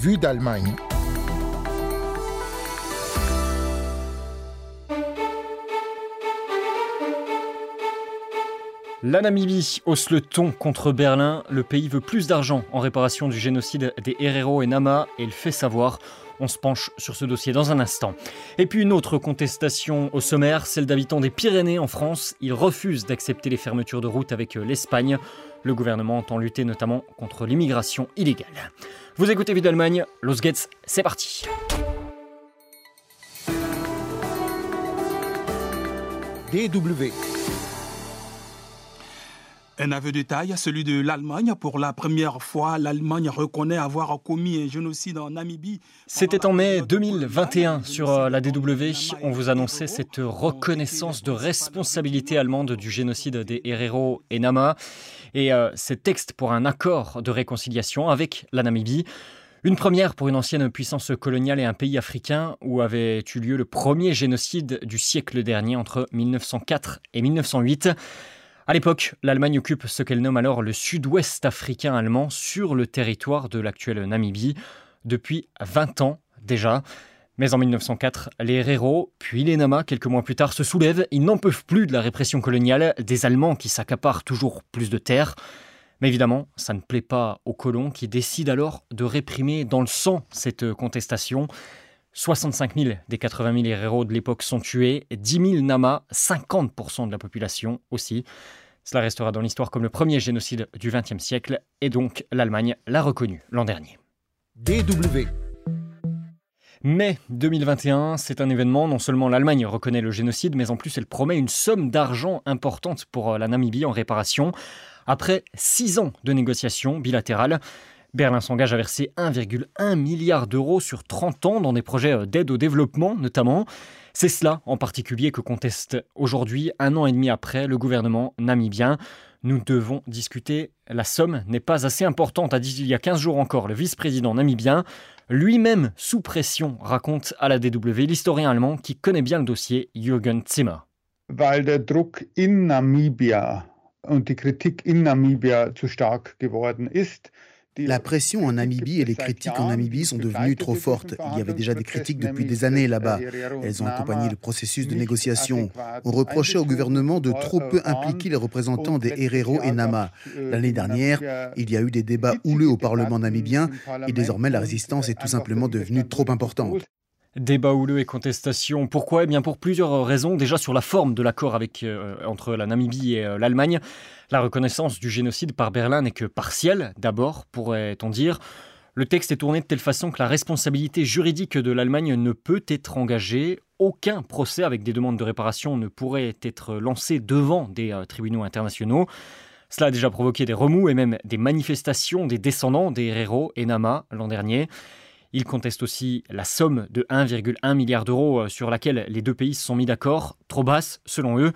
Vue d'Allemagne. La Namibie hausse le ton contre Berlin. Le pays veut plus d'argent en réparation du génocide des Herero et Nama et le fait savoir. On se penche sur ce dossier dans un instant. Et puis une autre contestation au sommaire, celle d'habitants des Pyrénées en France. Ils refusent d'accepter les fermetures de routes avec l'Espagne. Le gouvernement entend lutter notamment contre l'immigration illégale. Vous écoutez Vie d'Allemagne, Los Getz, c'est parti. Un aveu de taille, celui de l'Allemagne. Pour la première fois, l'Allemagne reconnaît avoir commis un génocide en Namibie. C'était en mai 2021 sur la DW. On vous annonçait cette reconnaissance de responsabilité allemande du génocide des Herero et Nama et euh, ces textes pour un accord de réconciliation avec la Namibie. Une première pour une ancienne puissance coloniale et un pays africain où avait eu lieu le premier génocide du siècle dernier entre 1904 et 1908. À l'époque, l'Allemagne occupe ce qu'elle nomme alors le sud-ouest africain allemand sur le territoire de l'actuelle Namibie depuis 20 ans déjà. Mais en 1904, les Herero, puis les Nama, quelques mois plus tard, se soulèvent. Ils n'en peuvent plus de la répression coloniale, des Allemands qui s'accaparent toujours plus de terres. Mais évidemment, ça ne plaît pas aux colons qui décident alors de réprimer dans le sang cette contestation. 65 000 des 80 000 héros de l'époque sont tués, 10 000 Nama, 50% de la population aussi. Cela restera dans l'histoire comme le premier génocide du XXe siècle, et donc l'Allemagne l'a reconnu l'an dernier. DW. Mai 2021, c'est un événement. Non seulement l'Allemagne reconnaît le génocide, mais en plus elle promet une somme d'argent importante pour la Namibie en réparation. Après six ans de négociations bilatérales, Berlin s'engage à verser 1,1 milliard d'euros sur 30 ans dans des projets euh, d'aide au développement notamment. C'est cela en particulier que conteste aujourd'hui, un an et demi après, le gouvernement namibien. Nous devons discuter. La somme n'est pas assez importante, a dit il y a 15 jours encore le vice-président namibien. Lui-même sous pression, raconte à la DW l'historien allemand qui connaît bien le dossier, Jürgen Zimmer. Weil der Druck in Namibia und die Kritik in Namibia zu stark geworden ist, la pression en Namibie et les critiques en Namibie sont devenues trop fortes. Il y avait déjà des critiques depuis des années là-bas. Elles ont accompagné le processus de négociation. On reprochait au gouvernement de trop peu impliquer les représentants des Herero et Nama. L'année dernière, il y a eu des débats houleux au Parlement namibien et désormais la résistance est tout simplement devenue trop importante. Débat houleux et contestation. Pourquoi? Eh bien pour plusieurs raisons. Déjà sur la forme de l'accord euh, entre la Namibie et euh, l'Allemagne. La reconnaissance du génocide par Berlin n'est que partielle, d'abord, pourrait-on dire. Le texte est tourné de telle façon que la responsabilité juridique de l'Allemagne ne peut être engagée. Aucun procès avec des demandes de réparation ne pourrait être lancé devant des euh, tribunaux internationaux. Cela a déjà provoqué des remous et même des manifestations des descendants des Herero et Nama l'an dernier. Il conteste aussi la somme de 1,1 milliard d'euros euh, sur laquelle les deux pays se sont mis d'accord, trop basse selon eux.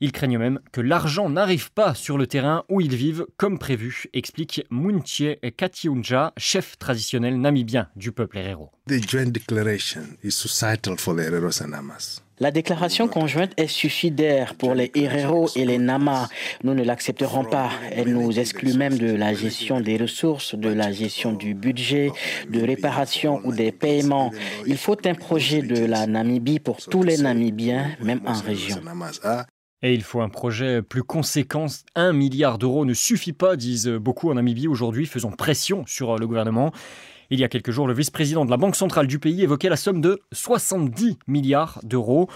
Ils craignent même que l'argent n'arrive pas sur le terrain où ils vivent comme prévu, explique Muntie Katiunja, chef traditionnel namibien du peuple Herero. La déclaration conjointe est suicidaire pour les Herero et les Nama. Nous ne l'accepterons pas. Elle nous exclut même de la gestion des ressources, de la gestion du budget, de réparation ou des paiements. Il faut un projet de la Namibie pour tous les Namibiens, même en région. Et il faut un projet plus conséquent. Un milliard d'euros ne suffit pas, disent beaucoup en Namibie aujourd'hui, faisant pression sur le gouvernement. Il y a quelques jours, le vice-président de la Banque centrale du pays évoquait la somme de 70 milliards d'euros.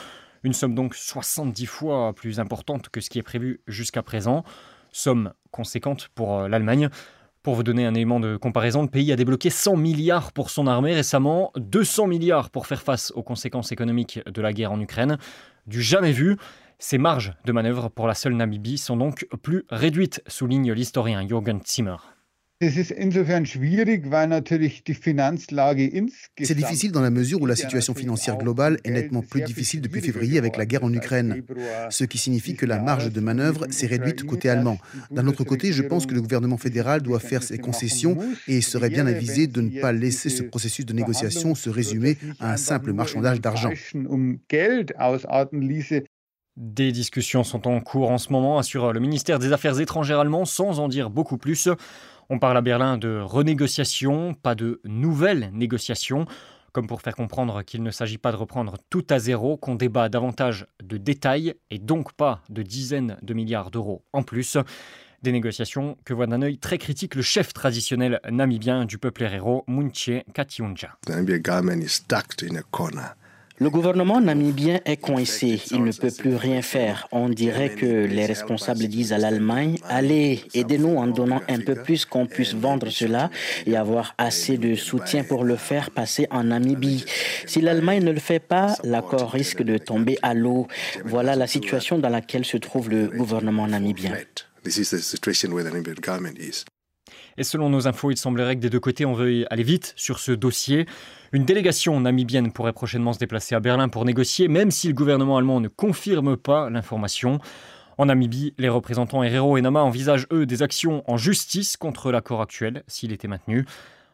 Une somme donc 70 fois plus importante que ce qui est prévu jusqu'à présent. Somme conséquente pour euh, l'Allemagne. Pour vous donner un élément de comparaison, le pays a débloqué 100 milliards pour son armée récemment, 200 milliards pour faire face aux conséquences économiques de la guerre en Ukraine. Du jamais vu. Ces marges de manœuvre pour la seule Namibie sont donc plus réduites, souligne l'historien Jürgen Zimmer. C'est difficile dans la mesure où la situation financière globale est nettement plus difficile depuis février avec la guerre en Ukraine, ce qui signifie que la marge de manœuvre s'est réduite côté allemand. D'un autre côté, je pense que le gouvernement fédéral doit faire ses concessions et serait bien avisé de ne pas laisser ce processus de négociation se résumer à un simple marchandage d'argent. Des discussions sont en cours en ce moment, assure le ministère des Affaires étrangères allemand, sans en dire beaucoup plus. On parle à Berlin de renégociation, pas de nouvelles négociations, comme pour faire comprendre qu'il ne s'agit pas de reprendre tout à zéro, qu'on débat davantage de détails et donc pas de dizaines de milliards d'euros en plus. Des négociations que voit d'un œil très critique le chef traditionnel namibien du peuple héros, Munche Katiunja. Le gouvernement namibien est coincé, il ne peut plus rien faire. On dirait que les responsables disent à l'Allemagne, allez, aidez-nous en donnant un peu plus qu'on puisse vendre cela et avoir assez de soutien pour le faire passer en Namibie. Si l'Allemagne ne le fait pas, l'accord risque de tomber à l'eau. Voilà la situation dans laquelle se trouve le gouvernement namibien. Et selon nos infos, il semblerait que des deux côtés, on veuille aller vite sur ce dossier. Une délégation namibienne pourrait prochainement se déplacer à Berlin pour négocier, même si le gouvernement allemand ne confirme pas l'information. En Namibie, les représentants Herero et Nama envisagent, eux, des actions en justice contre l'accord actuel, s'il était maintenu.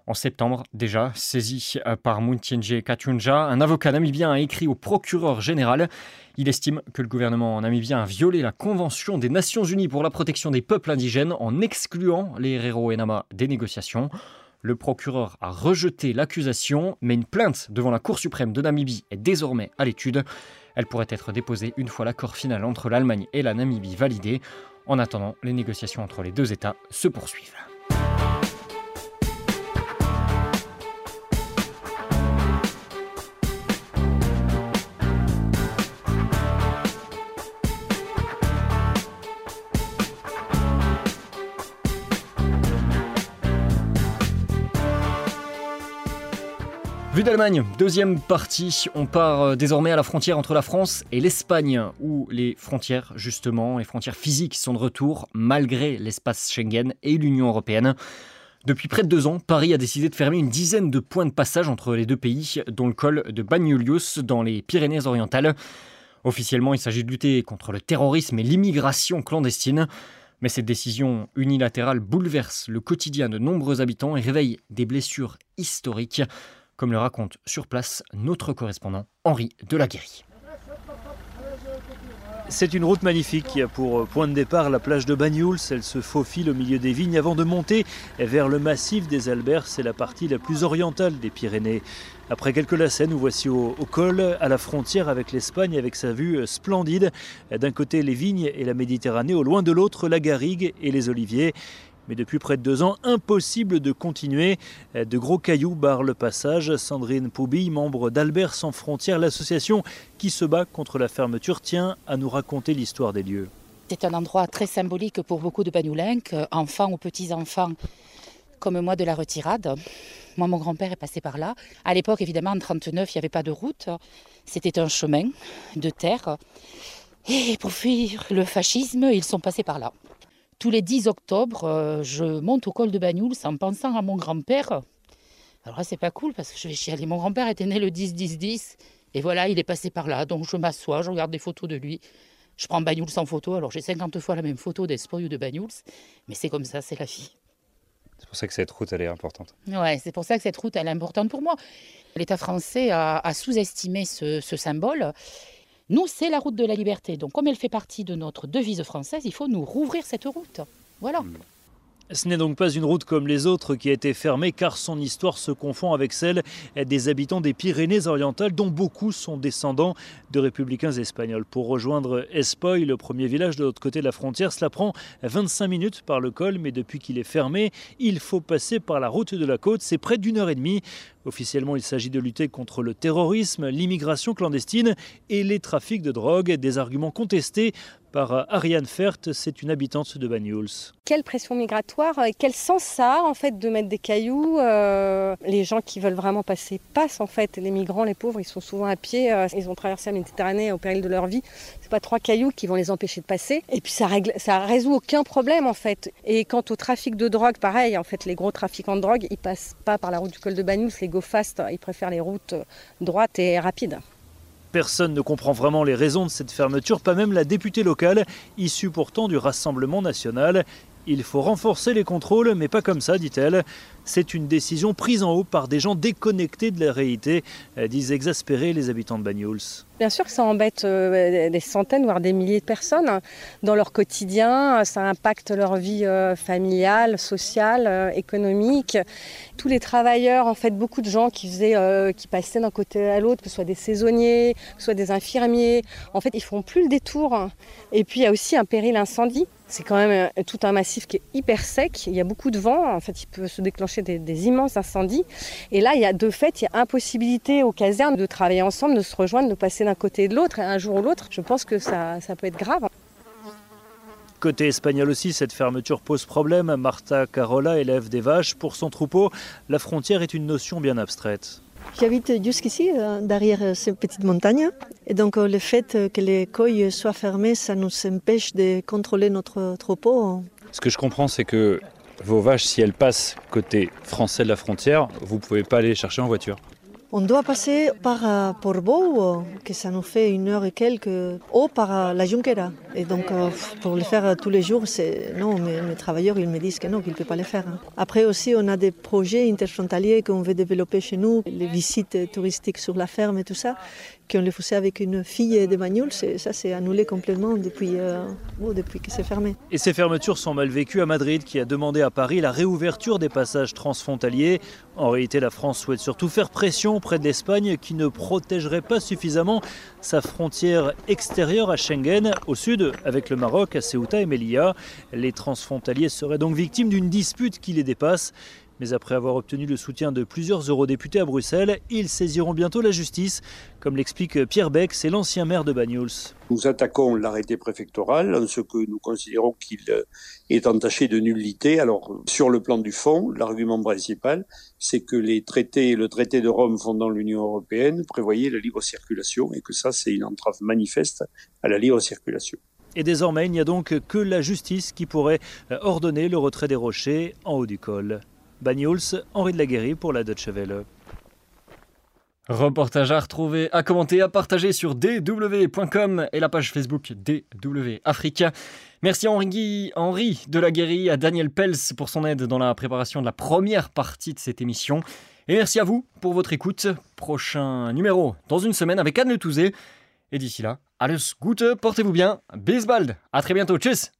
En septembre, déjà, saisi euh, par Muntienje Katunja, un avocat namibien a écrit au procureur général. Il estime que le gouvernement namibien a violé la Convention des Nations Unies pour la protection des peuples indigènes en excluant les Herero et Nama des négociations. Le procureur a rejeté l'accusation, mais une plainte devant la Cour suprême de Namibie est désormais à l'étude. Elle pourrait être déposée une fois l'accord final entre l'Allemagne et la Namibie validé. En attendant, les négociations entre les deux États se poursuivent. Deuxième partie, on part euh, désormais à la frontière entre la France et l'Espagne, où les frontières, justement, les frontières physiques sont de retour, malgré l'espace Schengen et l'Union européenne. Depuis près de deux ans, Paris a décidé de fermer une dizaine de points de passage entre les deux pays, dont le col de Banyulius dans les Pyrénées-Orientales. Officiellement, il s'agit de lutter contre le terrorisme et l'immigration clandestine. Mais cette décision unilatérale bouleverse le quotidien de nombreux habitants et réveille des blessures historiques comme le raconte sur place notre correspondant Henri Delaguéry. C'est une route magnifique qui a pour point de départ la plage de Bagnouls. Elle se faufile au milieu des vignes avant de monter vers le massif des Alberts. C'est la partie la plus orientale des Pyrénées. Après quelques lacets, nous voici au, au col, à la frontière avec l'Espagne, avec sa vue splendide. D'un côté, les vignes et la Méditerranée, au loin de l'autre, la garrigue et les oliviers. Mais depuis près de deux ans, impossible de continuer. De gros cailloux barrent le passage. Sandrine Poubille, membre d'Albert sans frontières, l'association qui se bat contre la fermeture, tient à nous raconter l'histoire des lieux. C'est un endroit très symbolique pour beaucoup de Banoulenques, enfants ou petits-enfants comme moi de la retirade. Moi, mon grand-père est passé par là. À l'époque, évidemment, en 1939, il n'y avait pas de route. C'était un chemin de terre. Et pour fuir le fascisme, ils sont passés par là. Tous les 10 octobre, euh, je monte au col de Bagnouls en pensant à mon grand-père. Alors là, c'est pas cool parce que je vais chialer. Mon grand-père était né le 10-10-10 et voilà, il est passé par là. Donc je m'assois, je regarde des photos de lui. Je prends Bagnouls en photo. Alors j'ai 50 fois la même photo d'Espoir ou de Bagnouls. Mais c'est comme ça, c'est la vie. C'est pour ça que cette route, elle est importante. Ouais, c'est pour ça que cette route, elle est importante pour moi. L'État français a, a sous-estimé ce, ce symbole. Nous, c'est la route de la liberté. Donc, comme elle fait partie de notre devise française, il faut nous rouvrir cette route. Voilà. Ce n'est donc pas une route comme les autres qui a été fermée car son histoire se confond avec celle des habitants des Pyrénées-Orientales dont beaucoup sont descendants de républicains espagnols. Pour rejoindre Espoy, le premier village de l'autre côté de la frontière, cela prend 25 minutes par le col mais depuis qu'il est fermé, il faut passer par la route de la côte, c'est près d'une heure et demie. Officiellement, il s'agit de lutter contre le terrorisme, l'immigration clandestine et les trafics de drogue, des arguments contestés par Ariane Fert, c'est une habitante de Banyuls. Quelle pression migratoire, quel sens ça a en fait de mettre des cailloux euh, Les gens qui veulent vraiment passer passent en fait. Les migrants, les pauvres, ils sont souvent à pied, euh, ils ont traversé la Méditerranée au péril de leur vie. C'est pas trois cailloux qui vont les empêcher de passer. Et puis ça règle, ça résout aucun problème en fait. Et quant au trafic de drogue, pareil, en fait, les gros trafiquants de drogue, ils passent pas par la route du col de Banyuls, les go fast, préfèrent les routes droites et rapides. Personne ne comprend vraiment les raisons de cette fermeture, pas même la députée locale, issue pourtant du Rassemblement national. Il faut renforcer les contrôles, mais pas comme ça, dit-elle. C'est une décision prise en haut par des gens déconnectés de la réalité, disent exaspérés les habitants de Banyuls. Bien sûr que ça embête euh, des centaines, voire des milliers de personnes hein, dans leur quotidien. Ça impacte leur vie euh, familiale, sociale, euh, économique. Tous les travailleurs, en fait, beaucoup de gens qui faisaient, passaient d'un côté à l'autre, que ce soit des saisonniers, que ce soit des infirmiers, en fait, ils font plus le détour. Et puis il y a aussi un péril incendie. C'est quand même tout un massif qui est hyper sec. Il y a beaucoup de vent. En fait, il peut se déclencher des, des immenses incendies. Et là, il y a de fait, il y a impossibilité aux casernes de travailler ensemble, de se rejoindre, de passer d'un côté et de l'autre, et un jour ou l'autre, je pense que ça, ça peut être grave. Côté espagnol aussi, cette fermeture pose problème. Marta Carola élève des vaches pour son troupeau. La frontière est une notion bien abstraite. J'habite jusqu'ici, euh, derrière ces petites montagnes. Et donc euh, le fait que les coilles soient fermées, ça nous empêche de contrôler notre troupeau. Ce que je comprends, c'est que vos vaches, si elles passent côté français de la frontière, vous ne pouvez pas aller les chercher en voiture. On doit passer par euh, Portbou, euh, que ça nous fait une heure et quelques, ou par euh, la Junquera. Et donc, pour le faire tous les jours, c'est non, mes travailleurs, ils me disent que non, qu'ils ne peuvent pas le faire. Hein. Après aussi, on a des projets interfrontaliers qu'on veut développer chez nous, les visites touristiques sur la ferme et tout ça, qu'on le faisait avec une fille de Bagnoul. Ça, c'est annulé complètement depuis, oh, depuis que c'est fermé. Et ces fermetures sont mal vécues à Madrid, qui a demandé à Paris la réouverture des passages transfrontaliers. En réalité, la France souhaite surtout faire pression près de l'Espagne qui ne protégerait pas suffisamment sa frontière extérieure à Schengen, au sud avec le Maroc, à Ceuta et Melilla. Les transfrontaliers seraient donc victimes d'une dispute qui les dépasse. Mais après avoir obtenu le soutien de plusieurs eurodéputés à Bruxelles, ils saisiront bientôt la justice, comme l'explique Pierre Beck, c'est l'ancien maire de Banyuls. Nous attaquons l'arrêté préfectoral en ce que nous considérons qu'il est entaché de nullité. Alors, sur le plan du fond, l'argument principal, c'est que les traités, le traité de Rome fondant l'Union européenne prévoyait la libre circulation et que ça, c'est une entrave manifeste à la libre circulation. Et désormais, il n'y a donc que la justice qui pourrait ordonner le retrait des rochers en haut du col. Banyuls, Henri de la Guéry pour la Deutsche Welle. Reportage à retrouver, à commenter, à partager sur dw.com et la page Facebook DW Africa. Merci Henri, Henri de la Guéry, à Daniel Pels pour son aide dans la préparation de la première partie de cette émission. Et merci à vous pour votre écoute. Prochain numéro dans une semaine avec Anne Le Touzé. Et d'ici là, alles Gute, portez-vous bien, bis bald, à très bientôt, tchuss